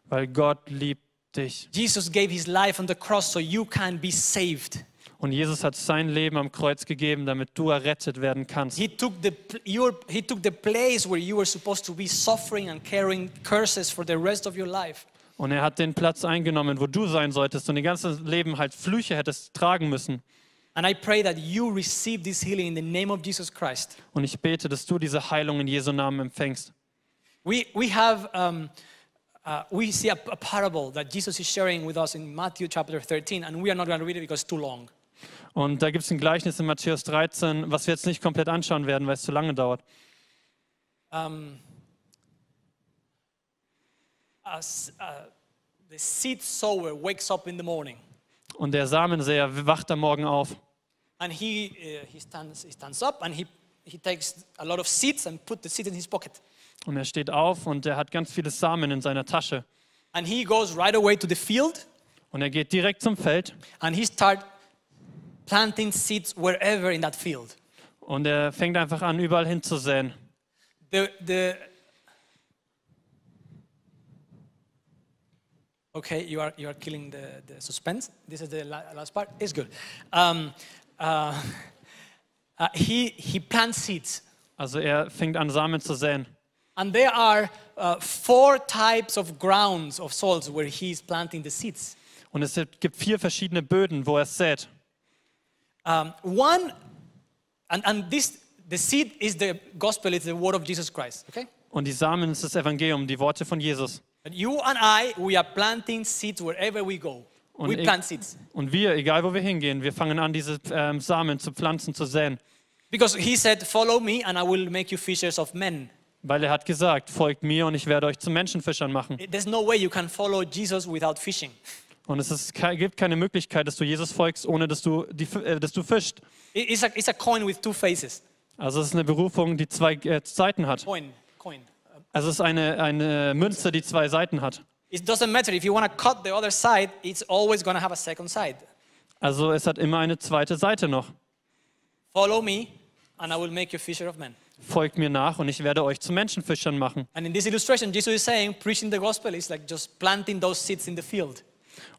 weil Gott liebt dich. Jesus gave his life on the cross so you can be saved. Und Jesus hat sein Leben am Kreuz gegeben, damit du errettet werden kannst. He took the your, he took the place where you were supposed to be suffering and carrying curses for the rest of your life. Und er hat den Platz eingenommen, wo du sein solltest und dein ganzes Leben halt Flüche hättest tragen müssen. And I pray that you receive this healing in the name of Jesus Christ. Und ich bete, dass du diese Heilung in Jesu Namen empfängst. We, we have, um, uh, we see a, a parable that Jesus is sharing with us in Matthew chapter 13, and we are not going to read it because it's too long. Und da gibt es ein Gleichnis in Matthäus 13, was wir jetzt nicht komplett anschauen werden, weil es zu lange dauert. Um, as, uh, the seed sower wakes up in the morning, Und der Samensäer wacht am Morgen auf and he, uh, he, stands, he stands up and he, he takes a lot of seeds and put the seed in his pocket. und er steht auf und er hat ganz viele Samen in seiner Tasche. And he goes right away to the field Und er geht direkt zum Feld and he starts planting seeds wherever in that field. Und er fängt einfach an, überall hinzusäen. The, the, okay, you are, you are killing the, the suspense. This is the la- last part. It's good. Um, uh, uh, he, he plants seeds. Also er fängt an, Samen zu säen. And there are uh, four types of grounds of soils where he's planting the seeds. Und es gibt vier verschiedene Böden, wo er sät. Um, one, and, and this, the seed is the gospel, it's the word of Jesus Christ, okay? Und die Samen ist das Evangelium, die Worte von Jesus. And you and I, we are planting seeds wherever we go. Und ich- seeds. Und wir, egal wo wir hingehen, wir fangen an, diese ähm, Samen zu pflanzen, zu säen. Because he said, Follow me and I will make you fishers of men. Weil er hat gesagt, folgt mir und ich werde euch zu Menschenfischern machen. There's no way you can follow Jesus without fishing. Und es ist, gibt keine Möglichkeit, dass du Jesus folgst, ohne dass du, die, äh, dass du fischst. It- It's a, it's a coin with two faces. Also es ist eine Berufung, die zwei äh, Seiten hat. Coin, coin. Also es ist eine, eine Münze, die zwei Seiten hat. It doesn't matter. If you want to cut the other side, it's always going to have a second side. Also es hat immer eine zweite Seite noch. Follow me and I will make you fisher of men. Folgt mir nach und ich werde euch zu Menschenfischern machen. And in this illustration, Jesus is saying, preaching the gospel is like just planting those seeds in the field,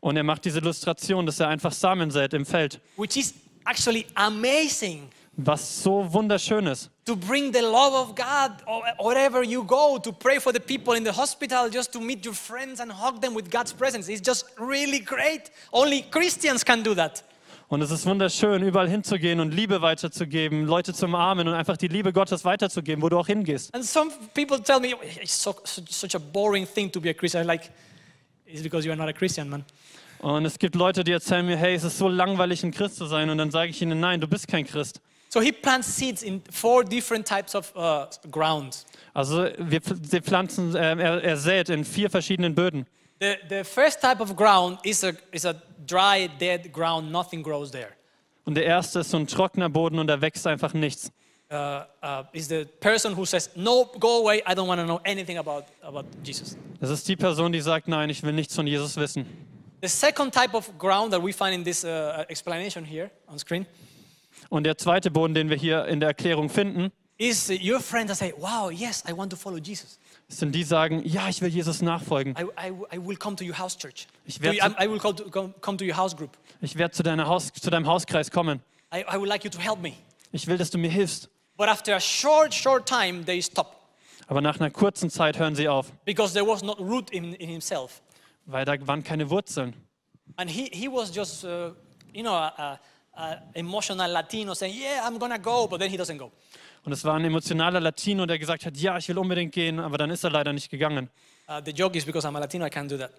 Und er macht diese Illustration, dass er einfach Samen sät im Feld. which is actually amazing Was so wunderschön ist. To bring the love of God or- wherever you go, to pray for the people in the hospital, just to meet your friends and hug them with God's presence. It's just really great. Only Christians can do that. Und es ist wunderschön, überall hinzugehen und Liebe weiterzugeben, Leute zu umarmen und einfach die Liebe Gottes weiterzugeben, wo du auch hingehst. And some people tell me, it's so, such, a boring thing to be a Christian. Like, it's because you are not a Christian, man. Und es gibt Leute, die erzählen mir, hey, es ist so langweilig, ein Christ zu sein. Und dann sage ich ihnen, nein, du bist kein Christ. So he plants seeds in four different types of uh, grounds. Also wir sie pflanzen, äh, er, er sät in vier verschiedenen Böden. The, the first type of ground is a, is a dry, dead ground. Nothing grows there. Und der erste ist so ein trockener Boden und da wächst einfach nichts. Uh, uh, is the person who says, no, go away. I don't want to know anything about, about Jesus. Das ist die Person, die sagt, nein, ich will nichts von Jesus wissen. The second type of ground that we find in this uh, explanation here on screen Und der zweite Boden, den wir hier in der Erklärung finden, is your friends that say, wow, yes, I want to follow Jesus. sind die, die sagen, ja, ich will Jesus nachfolgen. I, I, I will come to your house church. Ich werde I, I will come to, come, come to your house group. Ich werde zu, deiner Haus, zu deinem Hauskreis kommen. I, I would like you to help me. Ich will, dass du mir hilfst. But after a short, short time, they stop Aber nach einer kurzen Zeit hören sie auf, because there was not root in, in himself. weil da waren keine Wurzeln. And he, he was just, uh, you know, a, a, a emotional Latino saying, yeah, I'm to go, but then he doesn't go. Und es war ein emotionaler Latino, der gesagt hat, ja, ich will unbedingt gehen, aber dann ist er leider nicht gegangen. Uh, the joke is because I'm a Latino, I can't do that.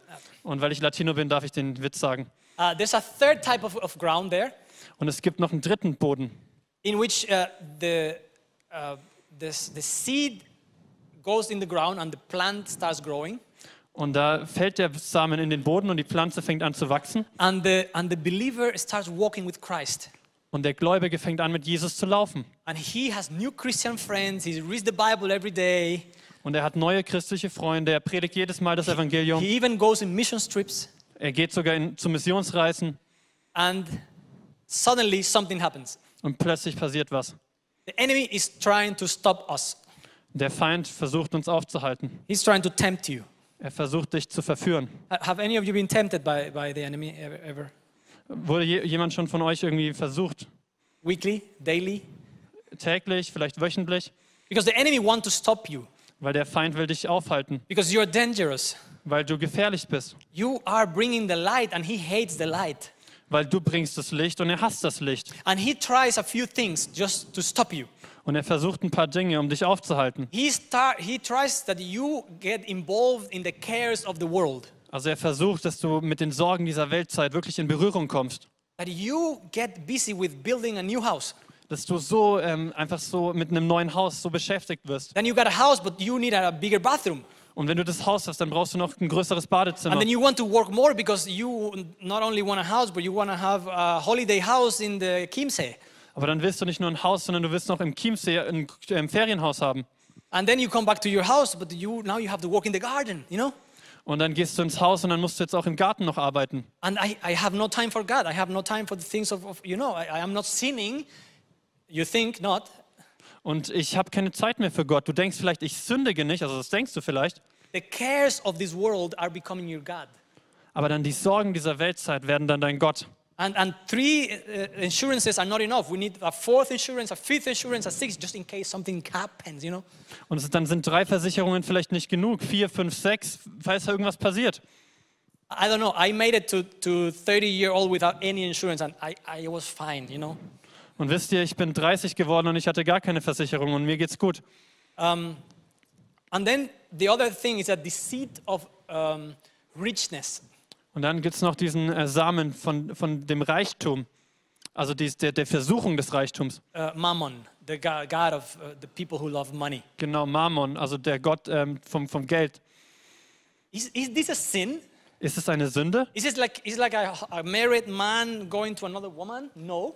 Und weil ich Latino bin, darf ich den Witz sagen. Uh, there's a third type of, of ground there Und es gibt noch einen dritten Boden, in which uh, the, uh, the, the seed goes in the ground and the plant starts growing. Und da fällt der Samen in den Boden und die Pflanze fängt an zu wachsen. And the, and the believer starts walking with Christ. Und der Gläubige fängt an, mit Jesus zu laufen. And he has new Christian friends. He reads the Bible every day. Und er hat neue christliche Freunde. Er predigt jedes Mal das Evangelium. He even goes in mission trips. Er geht sogar in, zu Missionsreisen. And suddenly something happens. Und plötzlich passiert was. The enemy is trying to stop us. Der Feind versucht uns aufzuhalten. He's trying to tempt you. Er versucht dich zu verführen. Ha- Have any of you been tempted by, by the enemy ever? Wurde je, jemand schon von euch irgendwie versucht? Weekly, daily? Täglich, vielleicht wöchentlich? Because the enemy wants to stop you. Weil der Feind will dich aufhalten. Because you're dangerous. Weil du gefährlich bist. You are bringing the light and he hates the light. Weil du bringst das Licht und er hasst das Licht. And he tries a few things just to stop you. Und er versucht ein paar Dinge, um dich aufzuhalten. He, start, he tries that you get involved in the cares of the world. Also er versucht, dass du mit den Sorgen dieser Weltzeit wirklich in Berührung kommst. That you get busy with building a new house. Dass du so ähm, einfach so mit einem neuen Haus so beschäftigt wirst. Then you got a house, but you need a bigger bathroom. Und wenn du das Haus hast, dann brauchst du noch ein größeres Badezimmer. And then you want to work more because you not only want a house, but you want to have a holiday house in the Kimsey. Aber dann willst du nicht nur ein Haus, sondern du willst noch im Chiemsee ein ähm, Ferienhaus haben. And then you come back to your house, but you now you have to work in the garden, you know? Und dann gehst du ins Haus und dann musst du jetzt auch im Garten noch arbeiten. And I, I have no time for God. I have no time for the things of, of you know, I, I am not sinning you think not. Und ich habe keine Zeit mehr für Gott. Du denkst vielleicht, ich sündige nicht, also das denkst du vielleicht. The cares of this world are becoming your God. Aber dann die Sorgen dieser Weltzeit werden dann dein Gott. And, and three uh, insurances are not enough. We need a fourth insurance, a fifth insurance, a sixth, just in case something happens, you know? Und es, dann sind drei Versicherungen vielleicht nicht genug. Vier, fünf, sechs, falls da irgendwas passiert. I don't know. I made it to, to 30 year old without any insurance and I, I was fine, you know? Und wisst ihr, ich bin 30 geworden und ich hatte gar keine Versicherung und mir geht's gut. Um, and then the other thing is a deceit of um, richness. Und dann gibt es noch diesen äh, Samen von, von dem Reichtum, also dies, der, der Versuchung des Reichtums. Uh, mammon, the go- God of uh, the people who love money. Genau, Mammon, also der Gott ähm, vom, vom Geld. Is, is this a sin? Ist es eine Sünde? Is it like, is it like a, a married man going to another woman? No.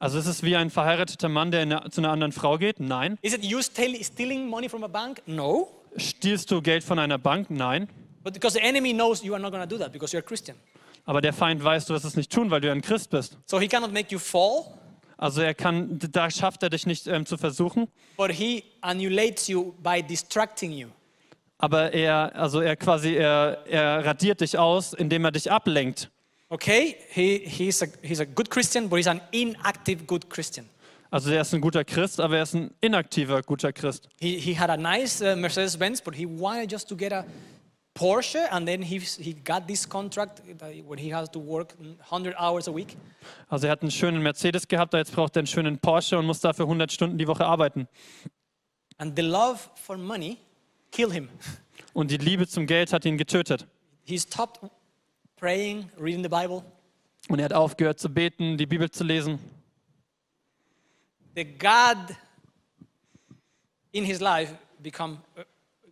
Also ist es wie ein verheirateter Mann, der in eine, zu einer anderen Frau geht? Nein. Is it you steal, stealing money from a bank? No. Stiehlst du Geld von einer Bank? Nein. But because the enemy knows you are not going to do that because you're a Christian. Aber der Feind weiß, du wirst es nicht tun, weil du ein Christ bist. So he cannot make you fall, Also er kann, da schafft er dich nicht ähm, zu versuchen. but he annulates you by distracting you. Aber er, also er quasi, er, er radiert dich aus, indem er dich ablenkt. Okay? He, he's, a, he's a good Christian, but he's an inactive good Christian. Also er ist ein guter Christ, aber er ist ein inaktiver guter Christ. He, he had a nice uh, Mercedes Benz, but he wanted just to get a Porsche, and then he, he got this contract where he has to work 100 hours a week. Also er hat einen schönen Mercedes gehabt, jetzt braucht er einen schönen Porsche und muss dafür 100 Stunden die Woche arbeiten. And the love for money killed him. Und die Liebe zum Geld hat ihn getötet. He stopped praying, reading the Bible. Und er hat aufgehört zu beten, die Bibel zu lesen. The God in his life become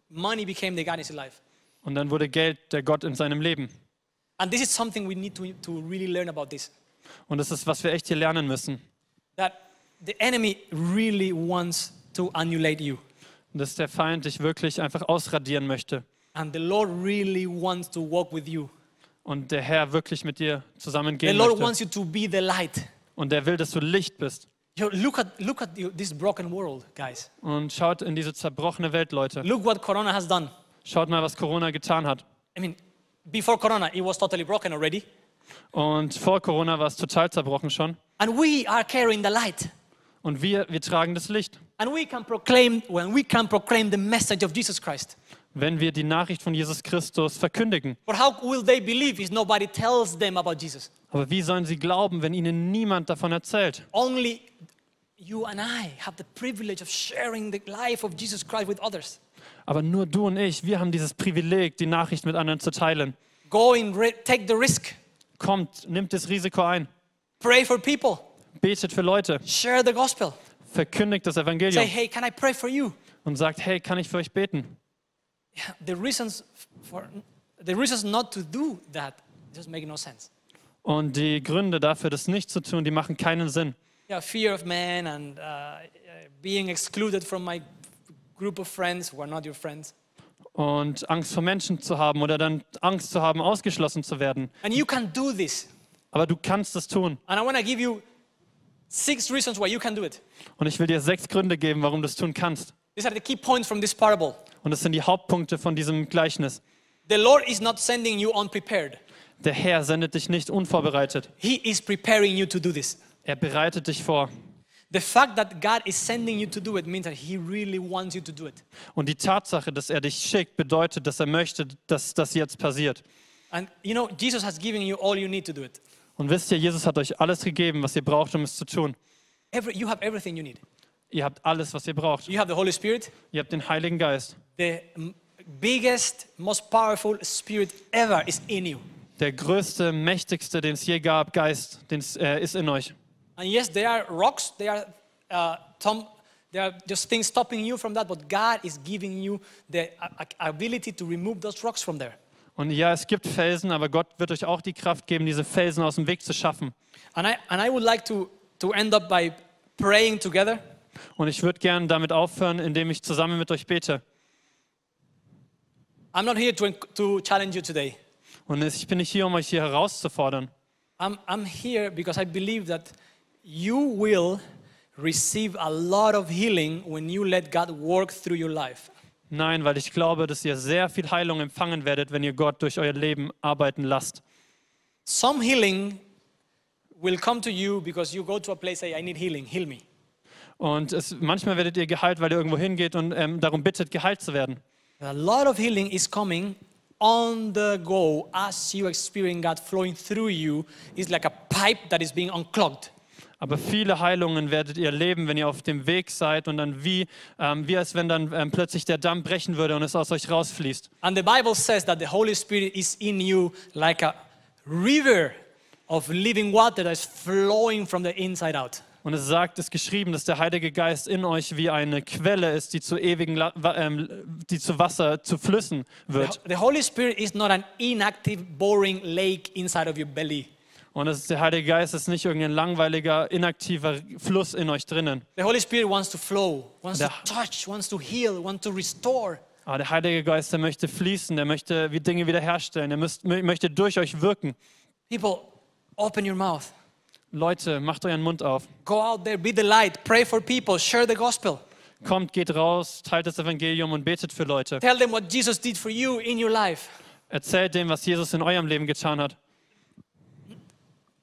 money became the God in his life. Und dann wurde Geld der Gott in seinem Leben. And this is something we need to, to really learn about this. Und das ist, was wir echt hier lernen müssen. That the enemy really wants to annulate you. Und dass der Feind dich wirklich einfach ausradieren möchte. And the Lord really wants to walk with you. Und der Herr wirklich mit dir The zusammengehen Lord möchte. wants you to be the light. Und der will, dass du Licht bist. Yo, look at, look at this broken world, guys. Und schaut in diese zerbrochene Welt, Leute. Look what Corona has done. Schaut mal, was Corona getan hat. I mean, before Corona, it was totally broken already. Und vor Corona war es total zerbrochen schon. And we are carrying the light. Und wir, wir tragen das Licht. And we can proclaim, when we can proclaim the message of Jesus Christ. Wenn wir die Nachricht von Jesus Christus verkündigen. But how will they believe if nobody tells them about Jesus? Aber wie sollen sie glauben, wenn ihnen niemand davon erzählt? Only you and I have the privilege of sharing the life of Jesus Christ with others. Aber nur du und ich, wir haben dieses Privileg, die Nachricht mit anderen zu teilen. Go and take the risk. Kommt, nimmt das Risiko ein. Pray for people. Betet für Leute. Share the gospel. Verkündigt das Say, Evangelium. hey, can I pray for you? Und sagt, hey, kann ich für euch beten? The reasons for the reasons not to do that just make no sense. Und die Gründe dafür, das nicht zu tun, die machen keinen Sinn. Yeah, fear of man and uh, being excluded from my group of friends who are not your friends. Und Angst vor Menschen zu haben oder dann Angst zu haben, ausgeschlossen zu werden. And you can do this. Aber du kannst es tun. And I want to give you six reasons why you can do it. Und ich will dir sechs Gründe geben, warum du es tun kannst. These are the key points from this parable. Und das sind die Hauptpunkte von diesem Gleichnis. The Lord is not sending you unprepared. Der Herr sendet dich nicht unvorbereitet. He is preparing you to do this. Er bereitet dich vor. The fact that God is sending you to do it means that He really wants you to do it. Und die Tatsache, dass er dich schickt, bedeutet, dass er möchte, dass das jetzt passiert. And you know, Jesus has given you all you need to do it. Und wisst ihr, Jesus hat euch alles gegeben, was ihr braucht, um es zu tun. Every, you have everything you need. Ihr habt alles, was ihr braucht. You have the Holy Spirit, Ihr habt den Heiligen Geist. the biggest, most powerful spirit ever is in you. Der größte, mächtigste, den es je gab, Geist, den äh, ist in euch. And yes, there are rocks, there are, uh, Tom, there are just things stopping you from that, but God is giving you the ability to remove those rocks from there. Und ja, es gibt Felsen, aber Gott wird euch auch die Kraft geben, diese Felsen aus dem Weg zu schaffen. And I, and I would like to, to end up by praying together. Und ich würde gerne damit aufhören, indem ich zusammen mit euch bete. I'm not here to, to challenge you today. Und ich bin nicht hier, um euch hier herauszufordern. I'm, I'm here because I believe that you will receive a lot of healing when you let God work through your life. Nein, weil ich glaube, dass ihr sehr viel Heilung empfangen werdet, wenn ihr Gott durch euer Leben arbeiten lasst. Some healing will come to you because you go to a place say I need healing, heal me. Und es, manchmal werdet ihr geheilt, weil ihr irgendwo hingeht und ähm, darum bittet, geheilt zu werden. A lot of healing is coming on the go as you experience God flowing through you. It's like a pipe that is being unclogged. Aber viele Heilungen werdet ihr leben, wenn ihr auf dem Weg seid und dann wie, ähm, wie als wenn dann ähm, plötzlich der Damm brechen würde und es aus euch rausfließt. And the Bible says that the Holy Spirit is in you like a river of living water that is flowing from the inside out. Und es sagt, es ist geschrieben, dass der Heilige Geist in euch wie eine Quelle ist, die zu ewigen, ähm, die zu Wasser, zu Flüssen wird. The Holy Spirit is not an inactive, boring lake inside of your belly. Und ist, der Heilige Geist ist nicht irgendein langweiliger, inaktiver Fluss in euch drinnen. The Holy Spirit wants to flow, wants to The- touch, wants to heal, wants to restore. Aber der Heilige Geist, der möchte fließen, der möchte Dinge wiederherstellen, er müsst, mö- möchte durch euch wirken. People, open your mouth. Leute, macht euren Mund auf. Go out there, be the light, pray for people, share the gospel. Kommt, geht raus, teilt das Evangelium und betet für Leute. Tell them what Jesus did for you in your life. Erzählt dem, was Jesus in eurem Leben getan hat.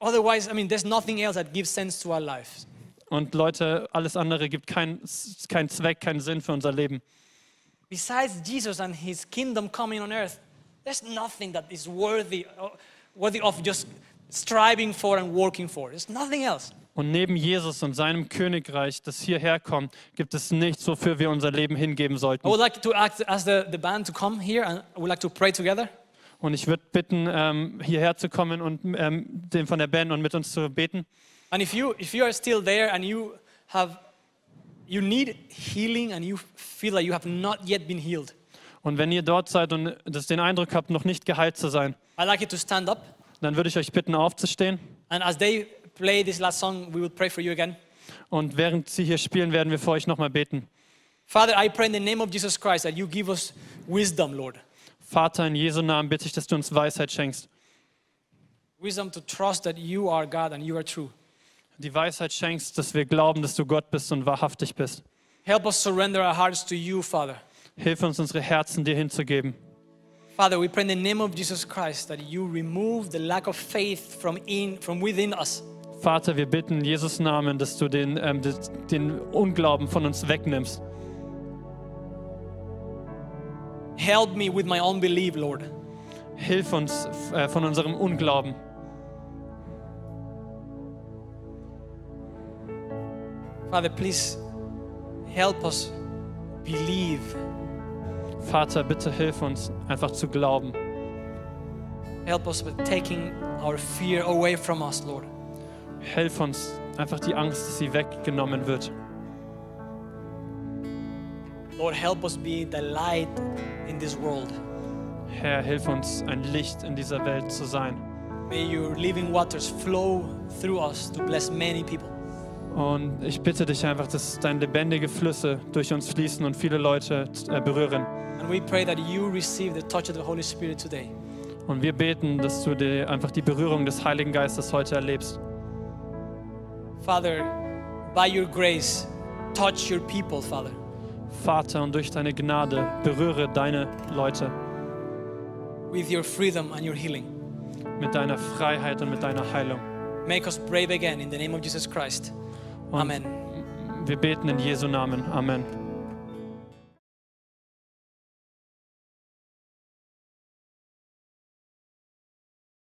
Otherwise, I mean, there's nothing else that gives sense to our lives. Und Leute, alles andere gibt keinen kein Zweck, keinen Sinn für unser Leben. Besides Jesus and his kingdom coming on earth, there's nothing that is worthy, worthy of just striving for and working for. There's nothing else. Und neben Jesus und seinem Königreich, das hierher kommt, gibt es nichts, wofür wir unser Leben hingeben I sollten. would like to ask, ask the, the band to come here and I would like to pray together. Und ich würde bitten, ähm, hierher zu kommen und ähm, den von der Band und mit uns zu beten. And if you, if you are still there and you have, you need healing and you feel like you have not yet been healed, Und wenn ihr dort seid und das den Eindruck habt, noch nicht geheilt zu sein, I'd like you to stand up. dann würde ich euch bitten, aufzustehen. And as they play this last song, we will pray for you again. Und während sie hier spielen, werden wir für euch nochmal beten. Father, I pray in the name of Jesus Christ that you give us wisdom, Lord. Vater, in Jesu Namen bitte ich, dass du uns Weisheit schenkst. Wisdom to trust that you are God and you are true. Die Weisheit schenkst, dass wir glauben, dass du Gott bist und wahrhaftig bist. Help us surrender our hearts to you, Father. Hilf uns, unsere Herzen dir hinzugeben. Father, we pray in the name of Jesus Christ that you remove the lack of faith from, in, from within us. Vater, wir bitten in Jesus Namen, dass du den, ähm, den Unglauben von uns wegnimmst. Help me with my unbelief, Lord. Hilf uns äh, von unserem Unglauben. Father, please help us believe. Vater, bitte hilf uns, einfach zu glauben. Help us with taking our fear away from us, Lord. Hilf uns, einfach die Angst, dass sie weggenommen wird. Lord, help us be the light in this world. Herr, hilf uns, ein Licht in dieser Welt zu sein. May your living waters flow through us to bless many people. Und ich bitte dich einfach, dass deine lebendige Flüsse durch uns fließen und viele Leute äh, berühren. And we pray that you receive the touch of the Holy Spirit today. Und wir beten, dass du die, einfach die Berührung des Heiligen Geistes heute erlebst. Father, by your grace, touch your people, Father. Vater, und durch deine Gnade berühre deine Leute with your freedom and your healing. mit deiner Freiheit und mit deiner Heilung. Make us brave again in the name of Jesus Christ. Und Amen. wir beten in Jesu Namen. Amen.